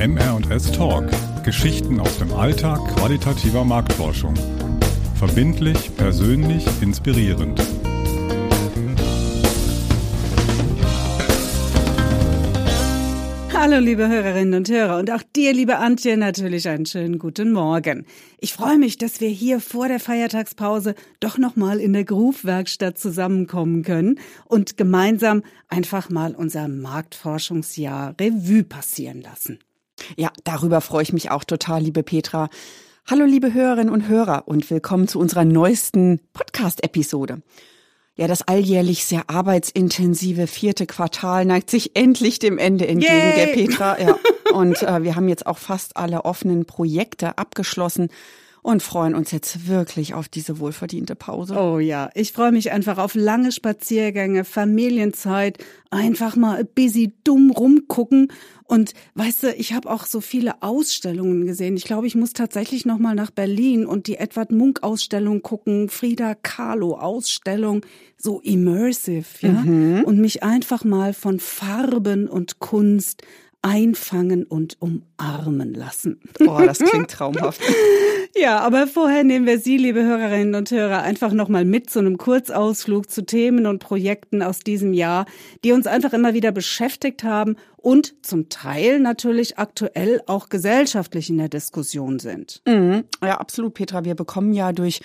MR&S Talk. Geschichten aus dem Alltag qualitativer Marktforschung. Verbindlich, persönlich, inspirierend. Hallo, liebe Hörerinnen und Hörer und auch dir, liebe Antje, natürlich einen schönen guten Morgen. Ich freue mich, dass wir hier vor der Feiertagspause doch nochmal in der Groove-Werkstatt zusammenkommen können und gemeinsam einfach mal unser Marktforschungsjahr Revue passieren lassen. Ja, darüber freue ich mich auch total, liebe Petra. Hallo, liebe Hörerinnen und Hörer und willkommen zu unserer neuesten Podcast-Episode. Ja, das alljährlich sehr arbeitsintensive vierte Quartal neigt sich endlich dem Ende entgegen, Yay! gell, Petra? Ja. Und äh, wir haben jetzt auch fast alle offenen Projekte abgeschlossen und freuen uns jetzt wirklich auf diese wohlverdiente Pause. Oh ja, ich freue mich einfach auf lange Spaziergänge, Familienzeit, einfach mal busy dumm rumgucken. Und weißt du, ich habe auch so viele Ausstellungen gesehen. Ich glaube, ich muss tatsächlich noch mal nach Berlin und die Edward Munk Ausstellung gucken, Frida Kahlo Ausstellung, so immersive, ja, und mich einfach mal von Farben und Kunst einfangen und umarmen lassen. Boah, das klingt traumhaft. Ja, aber vorher nehmen wir Sie, liebe Hörerinnen und Hörer, einfach nochmal mit zu einem Kurzausflug zu Themen und Projekten aus diesem Jahr, die uns einfach immer wieder beschäftigt haben und zum Teil natürlich aktuell auch gesellschaftlich in der Diskussion sind. Mhm. Ja, absolut, Petra. Wir bekommen ja durch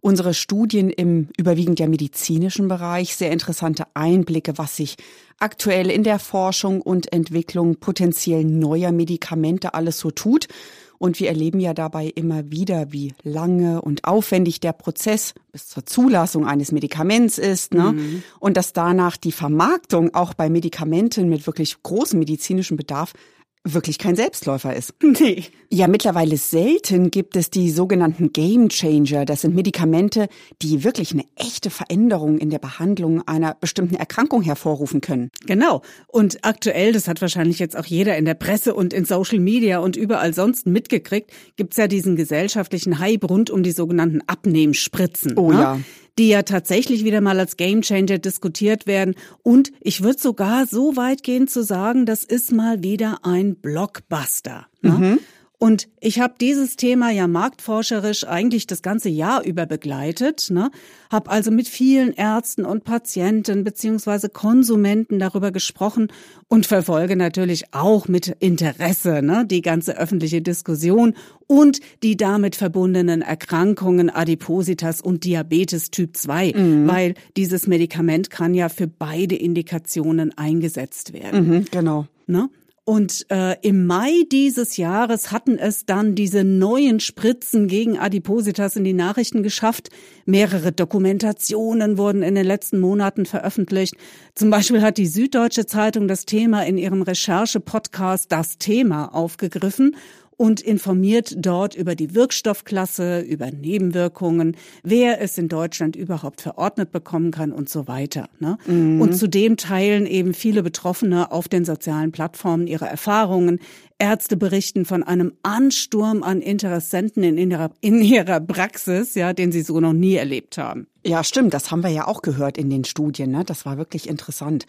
unsere Studien im überwiegend ja medizinischen Bereich sehr interessante Einblicke, was sich aktuell in der Forschung und Entwicklung potenziell neuer Medikamente alles so tut. Und wir erleben ja dabei immer wieder, wie lange und aufwendig der Prozess bis zur Zulassung eines Medikaments ist. Ne? Und dass danach die Vermarktung auch bei Medikamenten mit wirklich großem medizinischem Bedarf wirklich kein Selbstläufer ist. Nee. Ja, mittlerweile selten gibt es die sogenannten Game Changer. Das sind Medikamente, die wirklich eine echte Veränderung in der Behandlung einer bestimmten Erkrankung hervorrufen können. Genau. Und aktuell, das hat wahrscheinlich jetzt auch jeder in der Presse und in Social Media und überall sonst mitgekriegt, gibt's ja diesen gesellschaftlichen Hype rund um die sogenannten Abnehmspritzen. Oh ne? ja. Die ja tatsächlich wieder mal als Gamechanger diskutiert werden. Und ich würde sogar so weit gehen zu sagen, das ist mal wieder ein Blockbuster. Ne? Und ich habe dieses Thema ja marktforscherisch eigentlich das ganze Jahr über begleitet, ne? habe also mit vielen Ärzten und Patienten beziehungsweise Konsumenten darüber gesprochen und verfolge natürlich auch mit Interesse ne? die ganze öffentliche Diskussion und die damit verbundenen Erkrankungen Adipositas und Diabetes Typ 2, weil dieses Medikament kann ja für beide Indikationen eingesetzt werden. Mhm, genau. Ne? Und äh, im Mai dieses Jahres hatten es dann diese neuen Spritzen gegen Adipositas in die Nachrichten geschafft. Mehrere Dokumentationen wurden in den letzten Monaten veröffentlicht. Zum Beispiel hat die Süddeutsche Zeitung das Thema in ihrem Recherche-Podcast Das Thema aufgegriffen und informiert dort über die Wirkstoffklasse, über Nebenwirkungen, wer es in Deutschland überhaupt verordnet bekommen kann und so weiter. Ne? Und zudem teilen eben viele Betroffene auf den sozialen Plattformen ihre Erfahrungen. Ärzte berichten von einem Ansturm an Interessenten in ihrer, in ihrer Praxis, ja, den sie so noch nie erlebt haben. Ja, stimmt. Das haben wir ja auch gehört in den Studien. Ne? Das war wirklich interessant.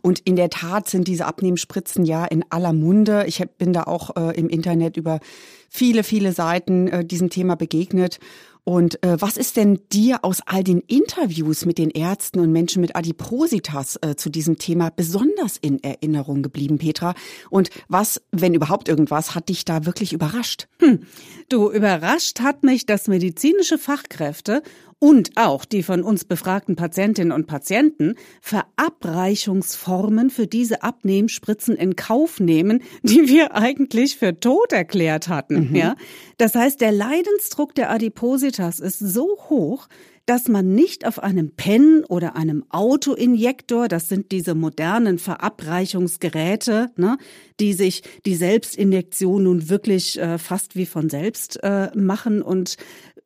Und in der Tat sind diese Abnehmspritzen ja in aller Munde. Ich bin da auch äh, im Internet über viele, viele Seiten äh, diesem Thema begegnet. Und äh, was ist denn dir aus all den Interviews mit den Ärzten und Menschen mit Adipositas äh, zu diesem Thema besonders in Erinnerung geblieben, Petra? Und was, wenn überhaupt irgendwas, hat dich da wirklich überrascht? Du, überrascht hat mich, dass medizinische Fachkräfte und auch die von uns befragten Patientinnen und Patienten Verabreichungsformen für diese Abnehmspritzen in Kauf nehmen, die wir eigentlich für tot erklärt hatten. Ja, das heißt, der Leidensdruck der Adipositas ist so hoch, dass man nicht auf einem Pen oder einem Autoinjektor, das sind diese modernen Verabreichungsgeräte, ne, die sich die Selbstinjektion nun wirklich äh, fast wie von selbst äh, machen und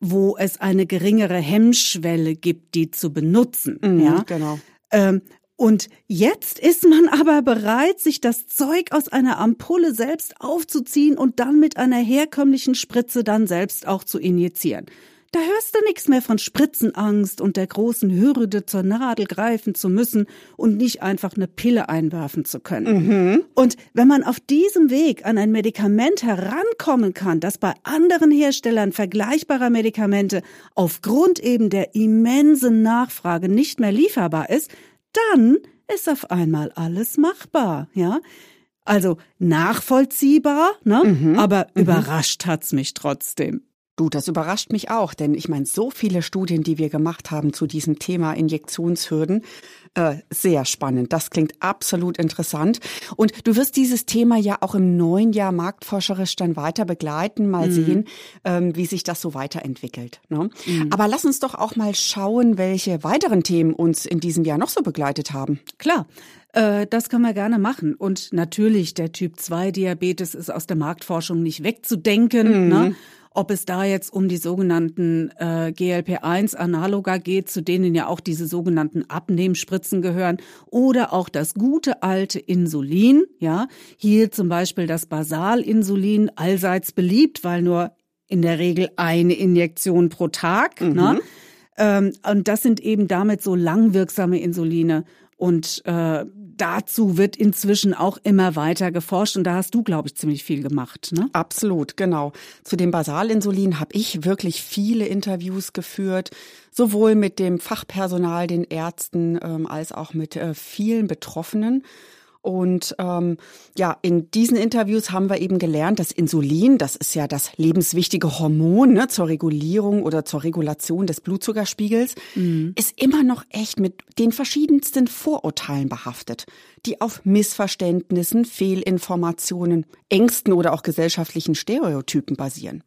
wo es eine geringere Hemmschwelle gibt, die zu benutzen. ja, genau. ähm, und jetzt ist man aber bereit, sich das Zeug aus einer Ampulle selbst aufzuziehen und dann mit einer herkömmlichen Spritze dann selbst auch zu injizieren. Da hörst du nichts mehr von Spritzenangst und der großen Hürde zur Nadel greifen zu müssen und nicht einfach eine Pille einwerfen zu können. Mhm. Und wenn man auf diesem Weg an ein Medikament herankommen kann, das bei anderen Herstellern vergleichbarer Medikamente aufgrund eben der immensen Nachfrage nicht mehr lieferbar ist, dann ist auf einmal alles machbar, ja? Also nachvollziehbar, ne? Mhm. Aber mhm. überrascht hat's mich trotzdem. Du, das überrascht mich auch, denn ich meine, so viele Studien, die wir gemacht haben zu diesem Thema Injektionshürden, äh, sehr spannend. Das klingt absolut interessant. Und du wirst dieses Thema ja auch im neuen Jahr marktforscherisch dann weiter begleiten, mal mhm. sehen, ähm, wie sich das so weiterentwickelt. Ne? Mhm. Aber lass uns doch auch mal schauen, welche weiteren Themen uns in diesem Jahr noch so begleitet haben. Klar. Äh, das können wir gerne machen. Und natürlich, der Typ 2 Diabetes ist aus der Marktforschung nicht wegzudenken. Mhm. Ne? Ob es da jetzt um die sogenannten äh, GLP-1-Analoga geht, zu denen ja auch diese sogenannten Abnehmspritzen gehören, oder auch das gute alte Insulin, ja, hier zum Beispiel das Basalinsulin, allseits beliebt, weil nur in der Regel eine Injektion pro Tag, ne? mhm. ne? Ähm, und das sind eben damit so langwirksame Insuline. Und äh, dazu wird inzwischen auch immer weiter geforscht und da hast du, glaube ich, ziemlich viel gemacht. Ne? Absolut, genau. Zu dem Basalinsulin habe ich wirklich viele Interviews geführt, sowohl mit dem Fachpersonal, den Ärzten, ähm, als auch mit äh, vielen Betroffenen. Und ähm, ja, in diesen Interviews haben wir eben gelernt, dass Insulin, das ist ja das lebenswichtige Hormon ne, zur Regulierung oder zur Regulation des Blutzuckerspiegels, mhm. ist immer noch echt mit den verschiedensten Vorurteilen behaftet, die auf Missverständnissen, Fehlinformationen, Ängsten oder auch gesellschaftlichen Stereotypen basieren.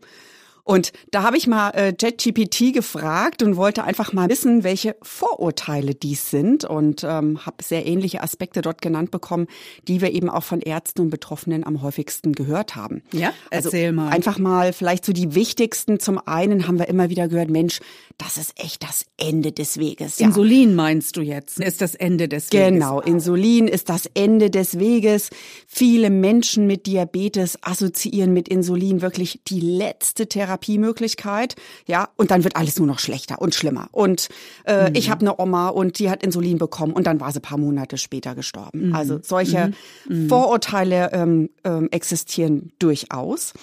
Und da habe ich mal äh, JetGPT gefragt und wollte einfach mal wissen, welche Vorurteile dies sind und ähm, habe sehr ähnliche Aspekte dort genannt bekommen, die wir eben auch von Ärzten und Betroffenen am häufigsten gehört haben. Ja, also erzähl mal. Einfach mal vielleicht so die wichtigsten. Zum einen haben wir immer wieder gehört, Mensch, das ist echt das Ende des Weges. Ja. Insulin meinst du jetzt? Ist das Ende des Weges? Genau, Insulin ist das Ende des Weges. Viele Menschen mit Diabetes assoziieren mit Insulin wirklich die letzte Therapie Therapiemöglichkeit, ja, und dann wird alles nur noch schlechter und schlimmer. Und äh, mhm. ich habe eine Oma und die hat Insulin bekommen und dann war sie paar Monate später gestorben. Mhm. Also solche mhm. mhm. Vorurteile ähm, ähm, existieren durchaus.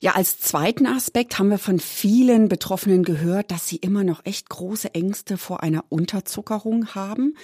Ja, als zweiten Aspekt haben wir von vielen Betroffenen gehört, dass sie immer noch echt große Ängste vor einer Unterzuckerung haben.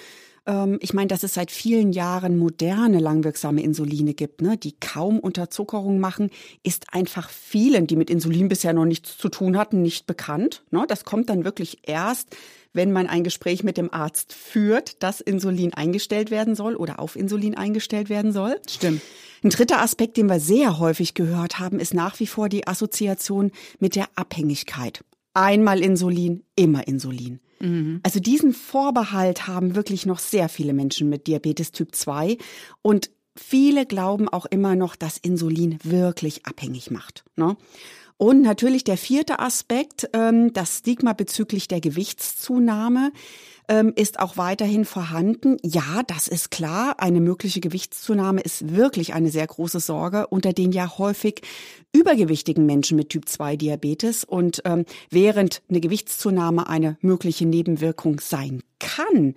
Ähm, ich meine, dass es seit vielen Jahren moderne langwirksame Insuline gibt, ne, die kaum Unterzuckerung machen, ist einfach vielen, die mit Insulin bisher noch nichts zu tun hatten, nicht bekannt. Ne? Das kommt dann wirklich erst, wenn man ein Gespräch mit dem Arzt führt, dass Insulin eingestellt werden soll oder auf Insulin eingestellt werden soll. Stimmt. Ein dritter Aspekt, den wir sehr häufig gehört haben, ist nach wie vor die Assoziation mit der Abhängigkeit. Einmal Insulin, immer Insulin. Mhm. Also diesen Vorbehalt haben wirklich noch sehr viele Menschen mit Diabetes Typ 2 und viele glauben auch immer noch, dass Insulin wirklich abhängig macht. Ne? Und natürlich der vierte Aspekt, ähm, das Stigma bezüglich der Gewichtszunahme ähm, ist auch weiterhin vorhanden. Ja, das ist klar. Eine mögliche Gewichtszunahme ist wirklich eine sehr große Sorge unter den ja häufig übergewichtigen Menschen mit Typ 2 Diabetes. Und ähm, während eine Gewichtszunahme eine mögliche Nebenwirkung sein kann,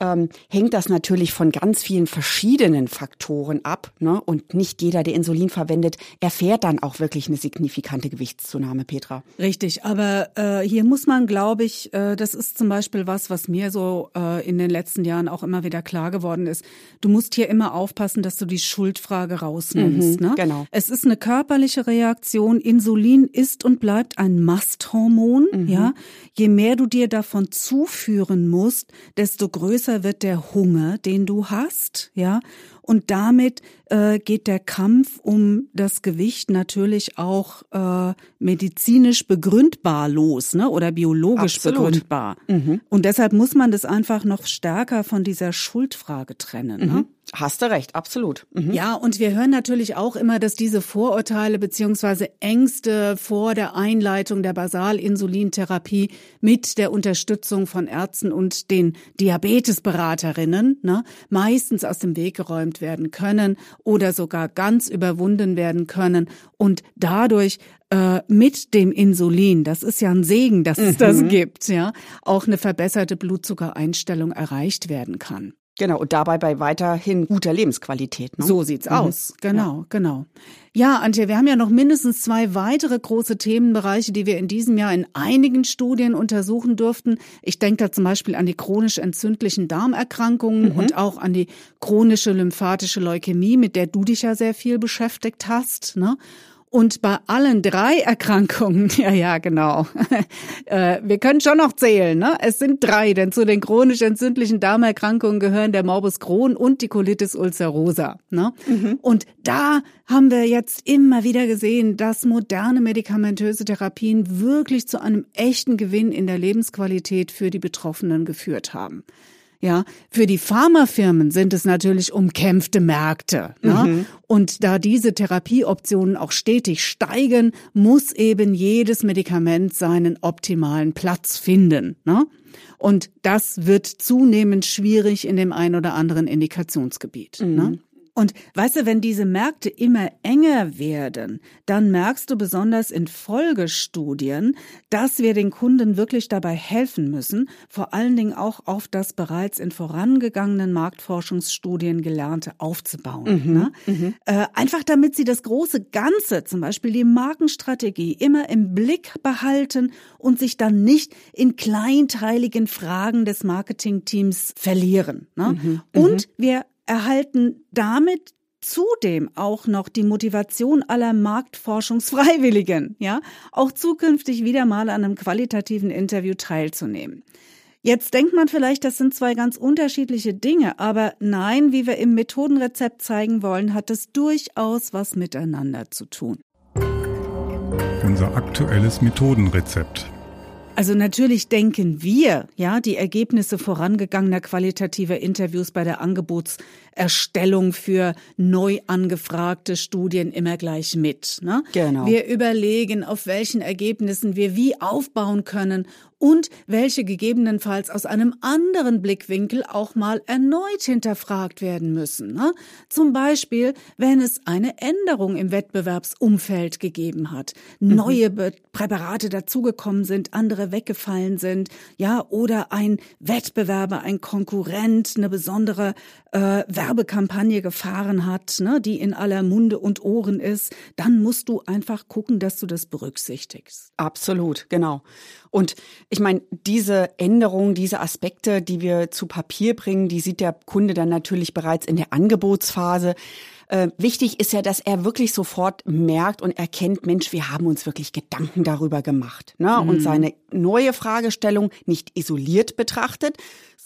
ähm, hängt das natürlich von ganz vielen verschiedenen Faktoren ab. Ne? Und nicht jeder, der Insulin verwendet, erfährt dann auch wirklich eine signifikante Gewichtszunahme, Petra. Richtig, aber äh, hier muss man, glaube ich, äh, das ist zum Beispiel was, was mir so äh, in den letzten Jahren auch immer wieder klar geworden ist. Du musst hier immer aufpassen, dass du die Schuldfrage rausnimmst. Mhm, ne? Genau. Es ist eine körperliche Reaktion. Insulin ist und bleibt ein Masthormon. Mhm. Ja, je mehr du dir davon zuführen musst, desto größer wird der Hunger, den du hast, ja. Und damit äh, geht der Kampf um das Gewicht natürlich auch äh, medizinisch begründbar los, ne? Oder biologisch Absolut. begründbar. Mhm. Und deshalb muss man das einfach noch stärker von dieser Schuldfrage trennen. Ne? Mhm. Hast du recht, absolut. Mhm. Ja, und wir hören natürlich auch immer, dass diese Vorurteile beziehungsweise Ängste vor der Einleitung der Basalinsulintherapie mit der Unterstützung von Ärzten und den Diabetesberaterinnen ne, meistens aus dem Weg geräumt werden können oder sogar ganz überwunden werden können und dadurch äh, mit dem Insulin, das ist ja ein Segen, dass es mhm. das gibt, ja, auch eine verbesserte Blutzuckereinstellung erreicht werden kann. Genau, und dabei bei weiterhin guter Lebensqualität. Ne? So sieht's mhm. aus. Genau, ja. genau. Ja, Antje, wir haben ja noch mindestens zwei weitere große Themenbereiche, die wir in diesem Jahr in einigen Studien untersuchen durften. Ich denke da zum Beispiel an die chronisch entzündlichen Darmerkrankungen mhm. und auch an die chronische lymphatische Leukämie, mit der du dich ja sehr viel beschäftigt hast. Ne? Und bei allen drei Erkrankungen, ja, ja, genau. Äh, wir können schon noch zählen, ne? Es sind drei, denn zu den chronisch entzündlichen Darmerkrankungen gehören der Morbus Crohn und die Colitis ulcerosa, ne? Mhm. Und da haben wir jetzt immer wieder gesehen, dass moderne medikamentöse Therapien wirklich zu einem echten Gewinn in der Lebensqualität für die Betroffenen geführt haben. Ja, für die Pharmafirmen sind es natürlich umkämpfte Märkte. Ne? Mhm. Und da diese Therapieoptionen auch stetig steigen, muss eben jedes Medikament seinen optimalen Platz finden. Ne? Und das wird zunehmend schwierig in dem ein oder anderen Indikationsgebiet. Ne? Mhm. Ne? Und weißt du, wenn diese Märkte immer enger werden, dann merkst du besonders in Folgestudien, dass wir den Kunden wirklich dabei helfen müssen, vor allen Dingen auch auf das bereits in vorangegangenen Marktforschungsstudien Gelernte aufzubauen. Mhm, ne? mhm. Äh, einfach damit sie das große Ganze, zum Beispiel die Markenstrategie, immer im Blick behalten und sich dann nicht in kleinteiligen Fragen des Marketingteams verlieren. Ne? Mhm, und mhm. wir erhalten damit zudem auch noch die Motivation aller Marktforschungsfreiwilligen, ja, auch zukünftig wieder mal an einem qualitativen Interview teilzunehmen. Jetzt denkt man vielleicht, das sind zwei ganz unterschiedliche Dinge, aber nein, wie wir im Methodenrezept zeigen wollen, hat es durchaus was miteinander zu tun. Unser aktuelles Methodenrezept. Also natürlich denken wir, ja, die Ergebnisse vorangegangener qualitativer Interviews bei der Angebotserstellung für neu angefragte Studien immer gleich mit. Ne? Genau. Wir überlegen, auf welchen Ergebnissen wir wie aufbauen können und welche gegebenenfalls aus einem anderen Blickwinkel auch mal erneut hinterfragt werden müssen. Ne? Zum Beispiel, wenn es eine Änderung im Wettbewerbsumfeld gegeben hat, mhm. neue Präparate dazugekommen sind, andere weggefallen sind, ja, oder ein Wettbewerber, ein Konkurrent eine besondere äh, Werbekampagne gefahren hat, ne, die in aller Munde und Ohren ist, dann musst du einfach gucken, dass du das berücksichtigst. Absolut, genau. Und ich meine, diese Änderungen, diese Aspekte, die wir zu Papier bringen, die sieht der Kunde dann natürlich bereits in der Angebotsphase. Äh, wichtig ist ja, dass er wirklich sofort merkt und erkennt, Mensch, wir haben uns wirklich Gedanken darüber gemacht. Ne? Mhm. Und seine neue Fragestellung nicht isoliert betrachtet,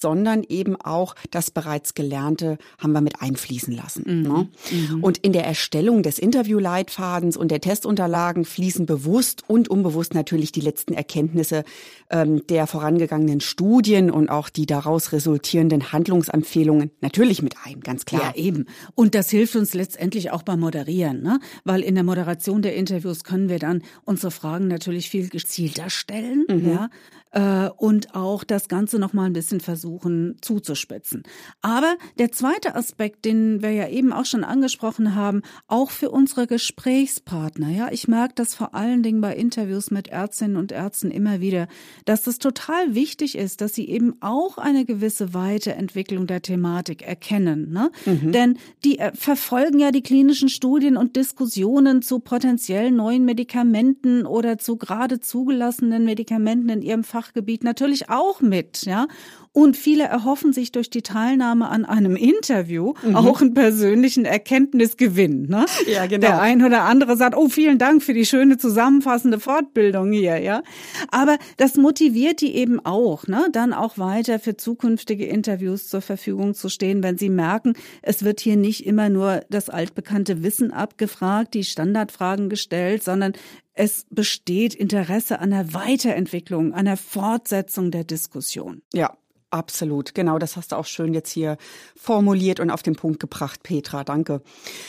sondern eben auch das bereits Gelernte haben wir mit einfließen lassen. Mhm. Ne? Mhm. Und in der Erstellung des Interviewleitfadens und der Testunterlagen fließen bewusst und unbewusst natürlich die letzten Erkenntnisse ähm, der vorangegangenen Studien und auch die daraus resultierenden Handlungsempfehlungen natürlich mit ein, ganz klar. Ja, eben. Und das hilft uns letztendlich auch beim Moderieren, ne? weil in der Moderation der Interviews können wir dann unsere Fragen natürlich viel gezielter stellen. Mhm. Ja? äh, und auch das Ganze noch mal ein bisschen versuchen zuzuspitzen. Aber der zweite Aspekt, den wir ja eben auch schon angesprochen haben, auch für unsere Gesprächspartner, ja, ich merke das vor allen Dingen bei Interviews mit Ärztinnen und Ärzten immer wieder, dass es total wichtig ist, dass sie eben auch eine gewisse Weiterentwicklung der Thematik erkennen, ne? Mhm. Denn die äh, verfolgen ja die klinischen Studien und Diskussionen zu potenziell neuen Medikamenten oder zu gerade zugelassenen Medikamenten in ihrem Fach Fachgebiet natürlich auch mit, ja. Und viele erhoffen sich durch die Teilnahme an einem Interview mhm. auch einen persönlichen Erkenntnisgewinn. Ne? Ja, genau. Der ein oder andere sagt, oh, vielen Dank für die schöne zusammenfassende Fortbildung hier, ja. Aber das motiviert die eben auch, ne? dann auch weiter für zukünftige Interviews zur Verfügung zu stehen, wenn sie merken, es wird hier nicht immer nur das altbekannte Wissen abgefragt, die Standardfragen gestellt, sondern es besteht Interesse an der Weiterentwicklung, an der Fortsetzung der Diskussion. Ja, Absolut, genau, das hast du auch schön jetzt hier formuliert und auf den Punkt gebracht, Petra, danke.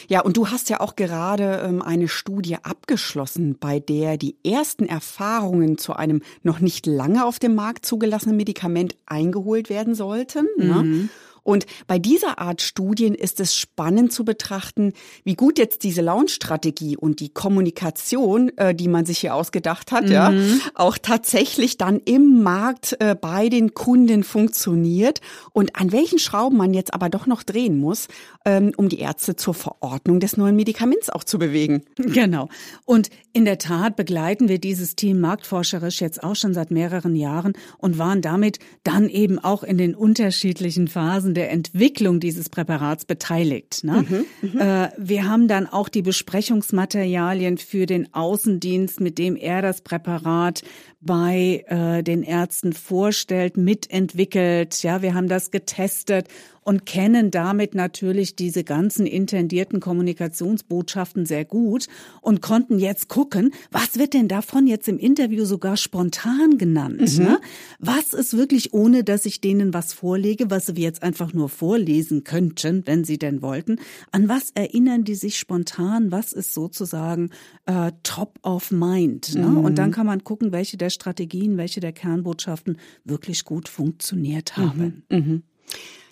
Ja, und du hast ja auch gerade ähm, eine Studie abgeschlossen, bei der die ersten Erfahrungen zu einem noch nicht lange auf dem Markt zugelassenen Medikament eingeholt werden sollten. Ne? Mhm. Ne? Und bei dieser Art Studien ist es spannend zu betrachten, wie gut jetzt diese Launch-Strategie und die Kommunikation, äh, die man sich hier ausgedacht hat, mhm. ja, auch tatsächlich dann im Markt äh, bei den Kunden funktioniert und an welchen Schrauben man jetzt aber doch noch drehen muss, ähm, um die Ärzte zur Verordnung des neuen Medikaments auch zu bewegen. Genau. Und in der Tat begleiten wir dieses Team marktforscherisch jetzt auch schon seit mehreren Jahren und waren damit dann eben auch in den unterschiedlichen Phasen Phasen der Entwicklung dieses Präparats beteiligt. Ne? Mhm, mhm, äh, wir haben dann auch die Besprechungsmaterialien für den Außendienst, mit dem er das Präparat bei äh, den Ärzten vorstellt, mitentwickelt. Ja, wir haben das getestet und kennen damit natürlich diese ganzen intendierten Kommunikationsbotschaften sehr gut und konnten jetzt gucken, was wird denn davon jetzt im Interview sogar spontan genannt? Mhm. Ne? Was ist wirklich, ohne dass ich denen was vorlege, was wir jetzt einfach nur vorlesen könnten, wenn sie denn wollten, an was erinnern die sich spontan? Was ist sozusagen äh, top of mind? Ne? Mhm. Und dann kann man gucken, welche der Strategien, welche der Kernbotschaften wirklich gut funktioniert haben. Mhm. Mhm.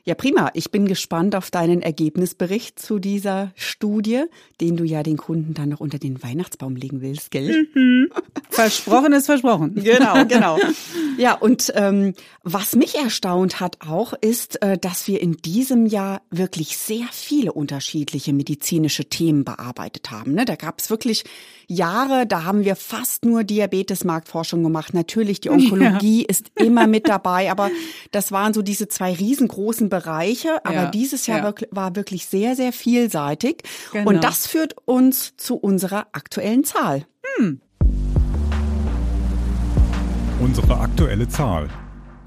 Ja, prima. Ich bin gespannt auf deinen Ergebnisbericht zu dieser Studie, den du ja den Kunden dann noch unter den Weihnachtsbaum legen willst, gell? Mhm. Versprochen ist versprochen. Genau, genau. Ja, und ähm, was mich erstaunt hat auch, ist, äh, dass wir in diesem Jahr wirklich sehr viele unterschiedliche medizinische Themen bearbeitet haben. Ne? Da gab es wirklich Jahre, da haben wir fast nur Diabetes-Marktforschung gemacht. Natürlich, die Onkologie ja. ist immer mit dabei, aber das waren so diese zwei riesengroßen Bereiche. Aber ja. dieses Jahr ja. war wirklich sehr, sehr vielseitig. Genau. Und das führt uns zu unserer aktuellen Zahl. Hm. Unsere aktuelle Zahl.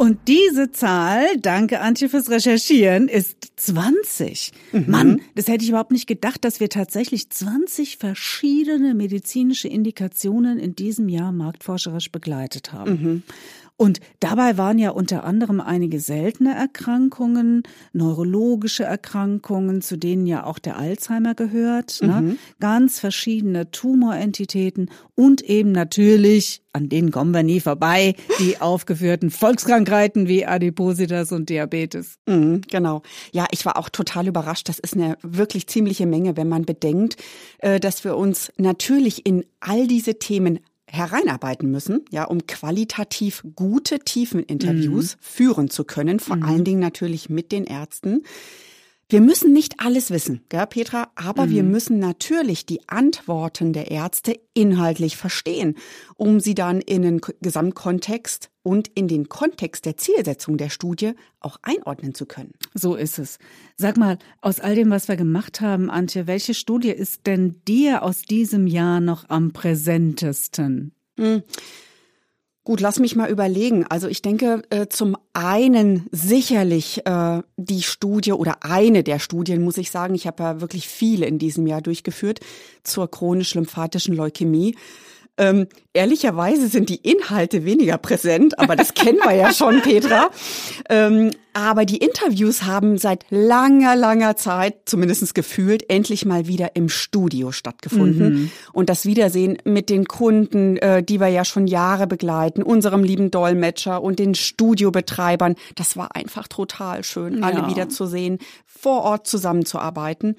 Und diese Zahl, danke Antje fürs Recherchieren, ist 20. Mhm. Mann, das hätte ich überhaupt nicht gedacht, dass wir tatsächlich 20 verschiedene medizinische Indikationen in diesem Jahr marktforscherisch begleitet haben. Mhm. Und dabei waren ja unter anderem einige seltene Erkrankungen, neurologische Erkrankungen, zu denen ja auch der Alzheimer gehört, ne? mhm. ne? ganz verschiedene Tumorentitäten und eben natürlich, an denen kommen wir nie vorbei, die aufgeführten Volkskrankheiten wie Adipositas und Diabetes. Mhm, genau. Ja, ich war auch total überrascht. Das ist eine wirklich ziemliche Menge, wenn man bedenkt, äh, dass wir uns natürlich in all diese Themen hereinarbeiten müssen, ja, um qualitativ gute Tiefeninterviews mhm. führen zu können, vor mhm. allen Dingen natürlich mit den Ärzten. Wir müssen nicht alles wissen, gell, Petra, aber mhm. wir müssen natürlich die Antworten der Ärzte inhaltlich verstehen, um sie dann in den Gesamtkontext und in den Kontext der Zielsetzung der Studie auch einordnen zu können. So ist es. Sag mal, aus all dem, was wir gemacht haben, Antje, welche Studie ist denn dir aus diesem Jahr noch am präsentesten? Hm. Gut, lass mich mal überlegen. Also ich denke äh, zum einen sicherlich äh, die Studie oder eine der Studien, muss ich sagen, ich habe ja wirklich viele in diesem Jahr durchgeführt zur chronisch-lymphatischen Leukämie. Ähm, ehrlicherweise sind die Inhalte weniger präsent, aber das kennen wir ja schon, Petra. Ähm, aber die Interviews haben seit langer, langer Zeit, zumindest gefühlt, endlich mal wieder im Studio stattgefunden. Mhm. Und das Wiedersehen mit den Kunden, äh, die wir ja schon Jahre begleiten, unserem lieben Dolmetscher und den Studiobetreibern, das war einfach total schön, ja. alle wiederzusehen, vor Ort zusammenzuarbeiten.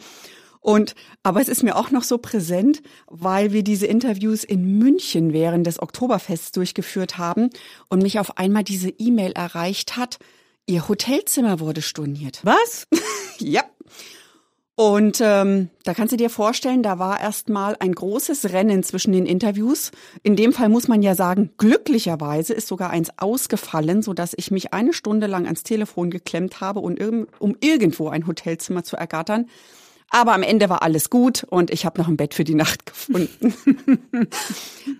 Und, aber es ist mir auch noch so präsent, weil wir diese Interviews in München während des Oktoberfests durchgeführt haben und mich auf einmal diese E-Mail erreicht hat, ihr Hotelzimmer wurde storniert. Was? ja. Und ähm, da kannst du dir vorstellen, da war erst mal ein großes Rennen zwischen den Interviews. In dem Fall muss man ja sagen, glücklicherweise ist sogar eins ausgefallen, so dass ich mich eine Stunde lang ans Telefon geklemmt habe, um, um irgendwo ein Hotelzimmer zu ergattern. Aber am Ende war alles gut und ich habe noch ein Bett für die Nacht gefunden.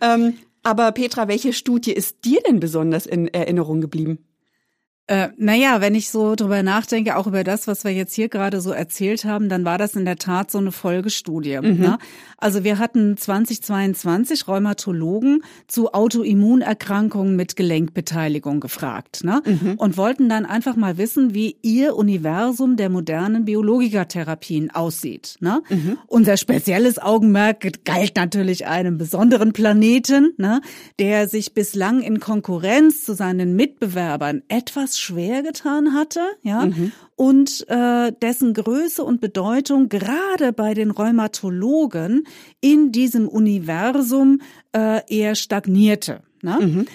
ähm, aber Petra, welche Studie ist dir denn besonders in Erinnerung geblieben? Äh, naja, wenn ich so drüber nachdenke, auch über das, was wir jetzt hier gerade so erzählt haben, dann war das in der Tat so eine Folgestudie. Mhm. Ne? Also wir hatten 2022 Rheumatologen zu Autoimmunerkrankungen mit Gelenkbeteiligung gefragt ne? Mhm. und wollten dann einfach mal wissen, wie ihr Universum der modernen Biologikertherapien aussieht. Ne? Mhm. Unser spezielles Augenmerk galt natürlich einem besonderen Planeten, ne? der sich bislang in Konkurrenz zu seinen Mitbewerbern etwas etwas schwer getan hatte, ja, mhm. und äh, dessen Größe und Bedeutung gerade bei den Rheumatologen in diesem Universum äh, eher stagnierte. Ne? Mhm.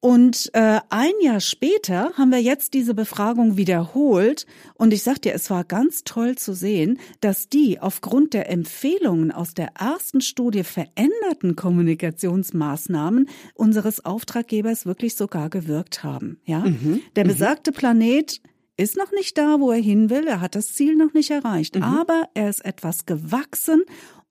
Und äh, ein Jahr später haben wir jetzt diese Befragung wiederholt und ich sag dir, es war ganz toll zu sehen, dass die aufgrund der Empfehlungen aus der ersten Studie veränderten Kommunikationsmaßnahmen unseres Auftraggebers wirklich sogar gewirkt haben. Ja, mhm. der mhm. besagte Planet ist noch nicht da, wo er hin will. Er hat das Ziel noch nicht erreicht, mhm. aber er ist etwas gewachsen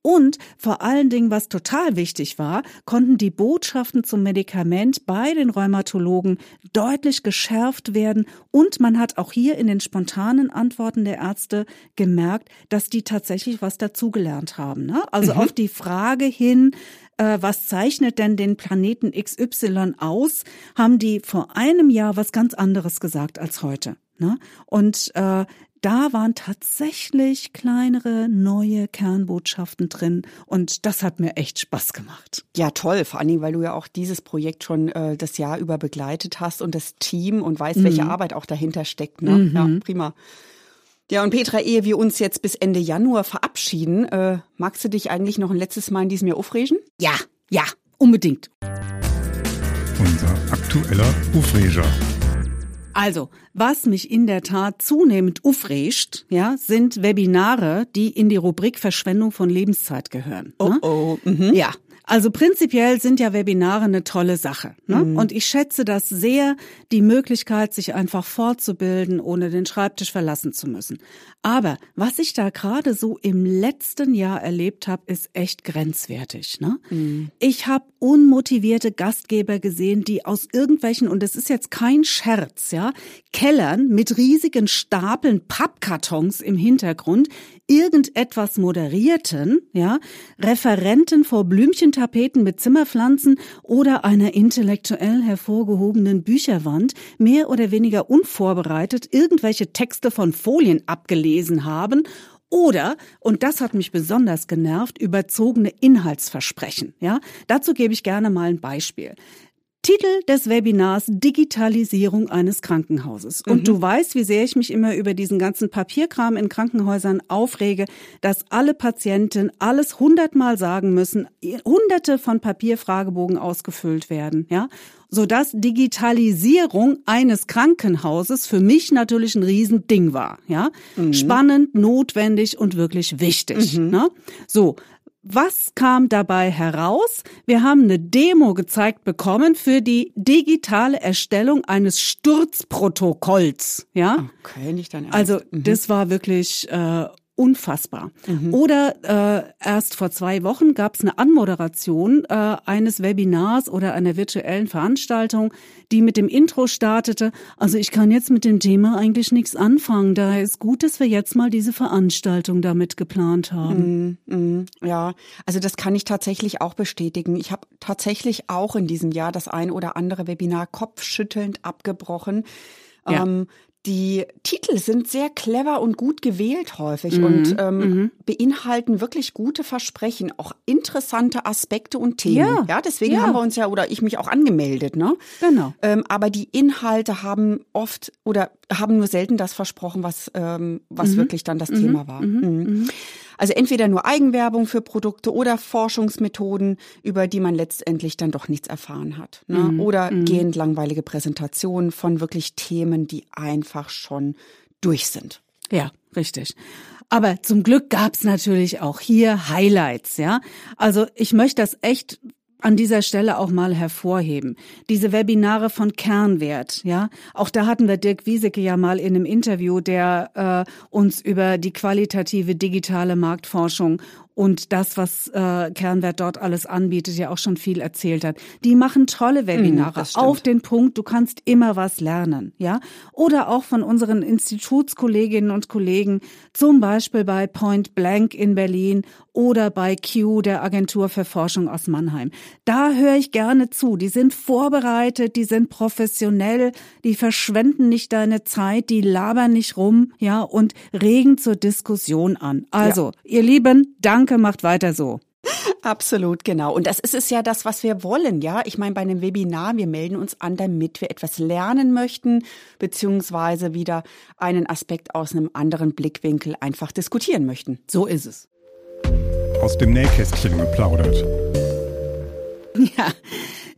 und vor allen Dingen, was total wichtig war, konnten die Botschaften zum Medikament bei den Rheumatologen deutlich geschärft werden. Und man hat auch hier in den spontanen Antworten der Ärzte gemerkt, dass die tatsächlich was dazugelernt haben. Ne? Also mhm. auf die Frage hin, äh, was zeichnet denn den Planeten XY aus, haben die vor einem Jahr was ganz anderes gesagt als heute. Ne? Und äh, da waren tatsächlich kleinere neue Kernbotschaften drin und das hat mir echt Spaß gemacht. Ja, toll, vor allen Dingen, weil du ja auch dieses Projekt schon äh, das Jahr über begleitet hast und das Team und weißt, mhm. welche Arbeit auch dahinter steckt. Ne? Mhm. Ja, prima. Ja, und Petra, ehe wir uns jetzt bis Ende Januar verabschieden, äh, magst du dich eigentlich noch ein letztes Mal in diesem Jahr aufregen? Ja, ja, unbedingt. Unser aktueller Aufreger. Also, was mich in der Tat zunehmend aufregt, ja, sind Webinare, die in die Rubrik Verschwendung von Lebenszeit gehören. Oh, ne? oh. Mhm. Ja, also prinzipiell sind ja Webinare eine tolle Sache. Ne? Mhm. Und ich schätze das sehr, die Möglichkeit, sich einfach fortzubilden, ohne den Schreibtisch verlassen zu müssen. Aber was ich da gerade so im letzten Jahr erlebt habe, ist echt grenzwertig. Ne? Mhm. Ich habe unmotivierte Gastgeber gesehen, die aus irgendwelchen, und es ist jetzt kein Scherz, ja, Kellern mit riesigen Stapeln Pappkartons im Hintergrund irgendetwas moderierten, ja, Referenten vor Blümchentapeten mit Zimmerpflanzen oder einer intellektuell hervorgehobenen Bücherwand mehr oder weniger unvorbereitet irgendwelche Texte von Folien abgelesen haben oder, und das hat mich besonders genervt, überzogene Inhaltsversprechen. Ja, dazu gebe ich gerne mal ein Beispiel. Titel des Webinars Digitalisierung eines Krankenhauses. Und mhm. du weißt, wie sehr ich mich immer über diesen ganzen Papierkram in Krankenhäusern aufrege, dass alle Patienten alles hundertmal sagen müssen, hunderte von Papierfragebogen ausgefüllt werden, ja, sodass Digitalisierung eines Krankenhauses für mich natürlich ein Riesending war, ja. Mhm. Spannend, notwendig und wirklich wichtig, mhm. ne? So. Was kam dabei heraus? Wir haben eine Demo gezeigt bekommen für die digitale Erstellung eines Sturzprotokolls. Ja. Okay, nicht dein Ernst. Also mhm. das war wirklich äh, unfassbar. Mhm. Oder äh, erst vor zwei Wochen gab es eine Anmoderation äh, eines Webinars oder einer virtuellen Veranstaltung, die mit dem Intro startete. Also ich kann jetzt mit dem Thema eigentlich nichts anfangen. Daher ist gut, dass wir jetzt mal diese Veranstaltung damit geplant haben. Mm, mm, ja, also das kann ich tatsächlich auch bestätigen. Ich habe tatsächlich auch in diesem Jahr das ein oder andere Webinar kopfschüttelnd abgebrochen. Ja. Ähm, die Titel sind sehr clever und gut gewählt häufig mhm. und ähm, mhm. beinhalten wirklich gute Versprechen, auch interessante Aspekte und Themen. Ja, ja deswegen ja. haben wir uns ja oder ich mich auch angemeldet, ne? Genau. Ähm, aber die Inhalte haben oft oder haben nur selten das versprochen, was ähm, was mhm. wirklich dann das mhm. Thema war. Also entweder nur Eigenwerbung für Produkte oder Forschungsmethoden, über die man letztendlich dann doch nichts erfahren hat. Ne? Mhm. Oder mhm. gehend langweilige Präsentationen von wirklich Themen, die einfach schon durch sind. Ja, richtig. Aber zum Glück gab's natürlich auch hier Highlights, ja. Also ich möchte das echt an dieser Stelle auch mal hervorheben. Diese Webinare von Kernwert, ja. Auch da hatten wir Dirk Wiesecke ja mal in einem Interview, der äh, uns über die qualitative digitale Marktforschung und das, was äh, Kernwert dort alles anbietet, ja auch schon viel erzählt hat. Die machen tolle hm, Webinare mm, auf den Punkt. Du kannst immer was lernen, ja. Oder auch von unseren Institutskolleginnen und Kollegen, zum Beispiel bei Point Blank in Berlin oder bei Q, der Agentur für Forschung aus Mannheim. Da höre ich gerne zu. Die sind vorbereitet, die sind professionell, die verschwenden nicht deine Zeit, die labern nicht rum, ja, und regen zur Diskussion an. Also, ja. ihr Lieben, danke, macht weiter so. Absolut, genau. Und das ist es ja das, was wir wollen, ja. Ich meine, bei einem Webinar, wir melden uns an, damit wir etwas lernen möchten, beziehungsweise wieder einen Aspekt aus einem anderen Blickwinkel einfach diskutieren möchten. So ist es aus dem Nähkästchen geplaudert. Ja,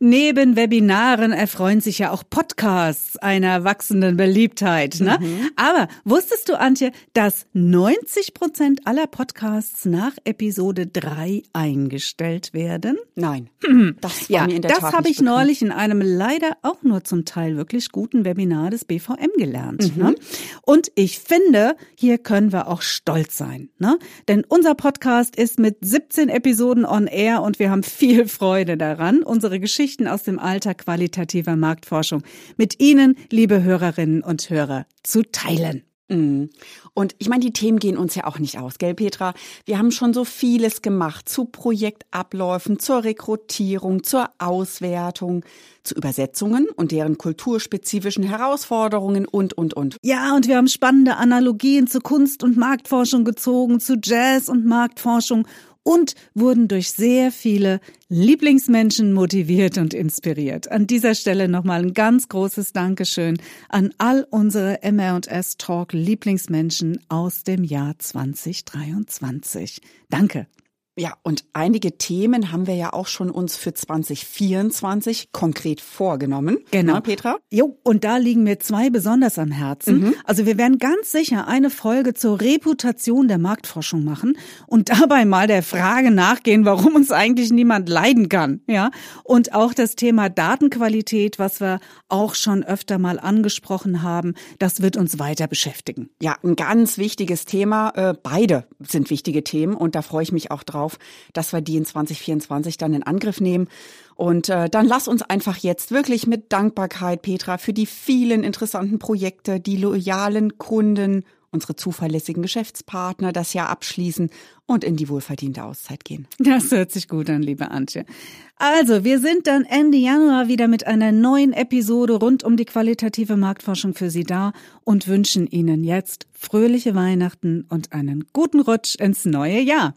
Neben Webinaren erfreuen sich ja auch Podcasts einer wachsenden Beliebtheit. Ne? Mhm. Aber wusstest du, Antje, dass 90 Prozent aller Podcasts nach Episode 3 eingestellt werden? Nein. Das war ja, das habe ich bekannt. neulich in einem leider auch nur zum Teil wirklich guten Webinar des BVM gelernt. Mhm. Ne? Und ich finde, hier können wir auch stolz sein. Ne? Denn unser Podcast ist mit 17 Episoden on air und wir haben viel Freude daran, unsere Geschichte Geschichten aus dem Alter qualitativer Marktforschung mit Ihnen, liebe Hörerinnen und Hörer, zu teilen. Mm. Und ich meine, die Themen gehen uns ja auch nicht aus, gell, Petra? Wir haben schon so vieles gemacht zu Projektabläufen, zur Rekrutierung, zur Auswertung, zu Übersetzungen und deren kulturspezifischen Herausforderungen und, und, und. Ja, und wir haben spannende Analogien zu Kunst- und Marktforschung gezogen, zu Jazz- und Marktforschung und wurden durch sehr viele Lieblingsmenschen motiviert und inspiriert. An dieser Stelle nochmal ein ganz großes Dankeschön an all unsere MR&S Talk Lieblingsmenschen aus dem Jahr 2023. Danke. Ja, und einige Themen haben wir ja auch schon uns für 2024 konkret vorgenommen. Genau, Na, Petra. Jo, und da liegen mir zwei besonders am Herzen. Mhm. Also wir werden ganz sicher eine Folge zur Reputation der Marktforschung machen und dabei mal der Frage nachgehen, warum uns eigentlich niemand leiden kann. Ja, und auch das Thema Datenqualität, was wir auch schon öfter mal angesprochen haben, das wird uns weiter beschäftigen. Ja, ein ganz wichtiges Thema. Äh, beide sind wichtige Themen und da freue ich mich auch drauf drauf, dass wir die in 2024 dann in Angriff nehmen. Und äh, dann lass uns einfach jetzt wirklich mit Dankbarkeit, Petra, für die vielen interessanten Projekte, die loyalen Kunden, unsere zuverlässigen Geschäftspartner das Jahr abschließen und in die wohlverdiente Auszeit gehen. Das hört sich gut an, liebe Antje. Also, wir sind dann Ende Januar wieder mit einer neuen Episode rund um die qualitative Marktforschung für Sie da und wünschen Ihnen jetzt fröhliche Weihnachten und einen guten Rutsch ins neue Jahr.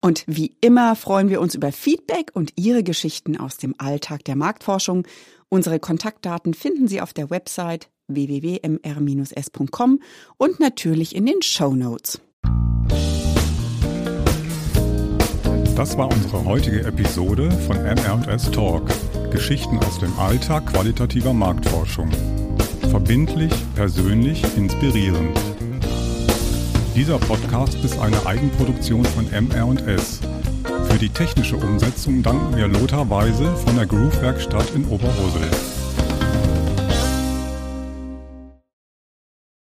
Und wie immer freuen wir uns über Feedback und Ihre Geschichten aus dem Alltag der Marktforschung. Unsere Kontaktdaten finden Sie auf der Website www.mr-s.com und natürlich in den Show Notes. Das war unsere heutige Episode von MR&S Talk. Geschichten aus dem Alltag qualitativer Marktforschung. Verbindlich, persönlich, inspirierend. Dieser Podcast ist eine Eigenproduktion von MR&S. Für die technische Umsetzung danken wir Lothar Weise von der Groove Werkstatt in Oberhosel.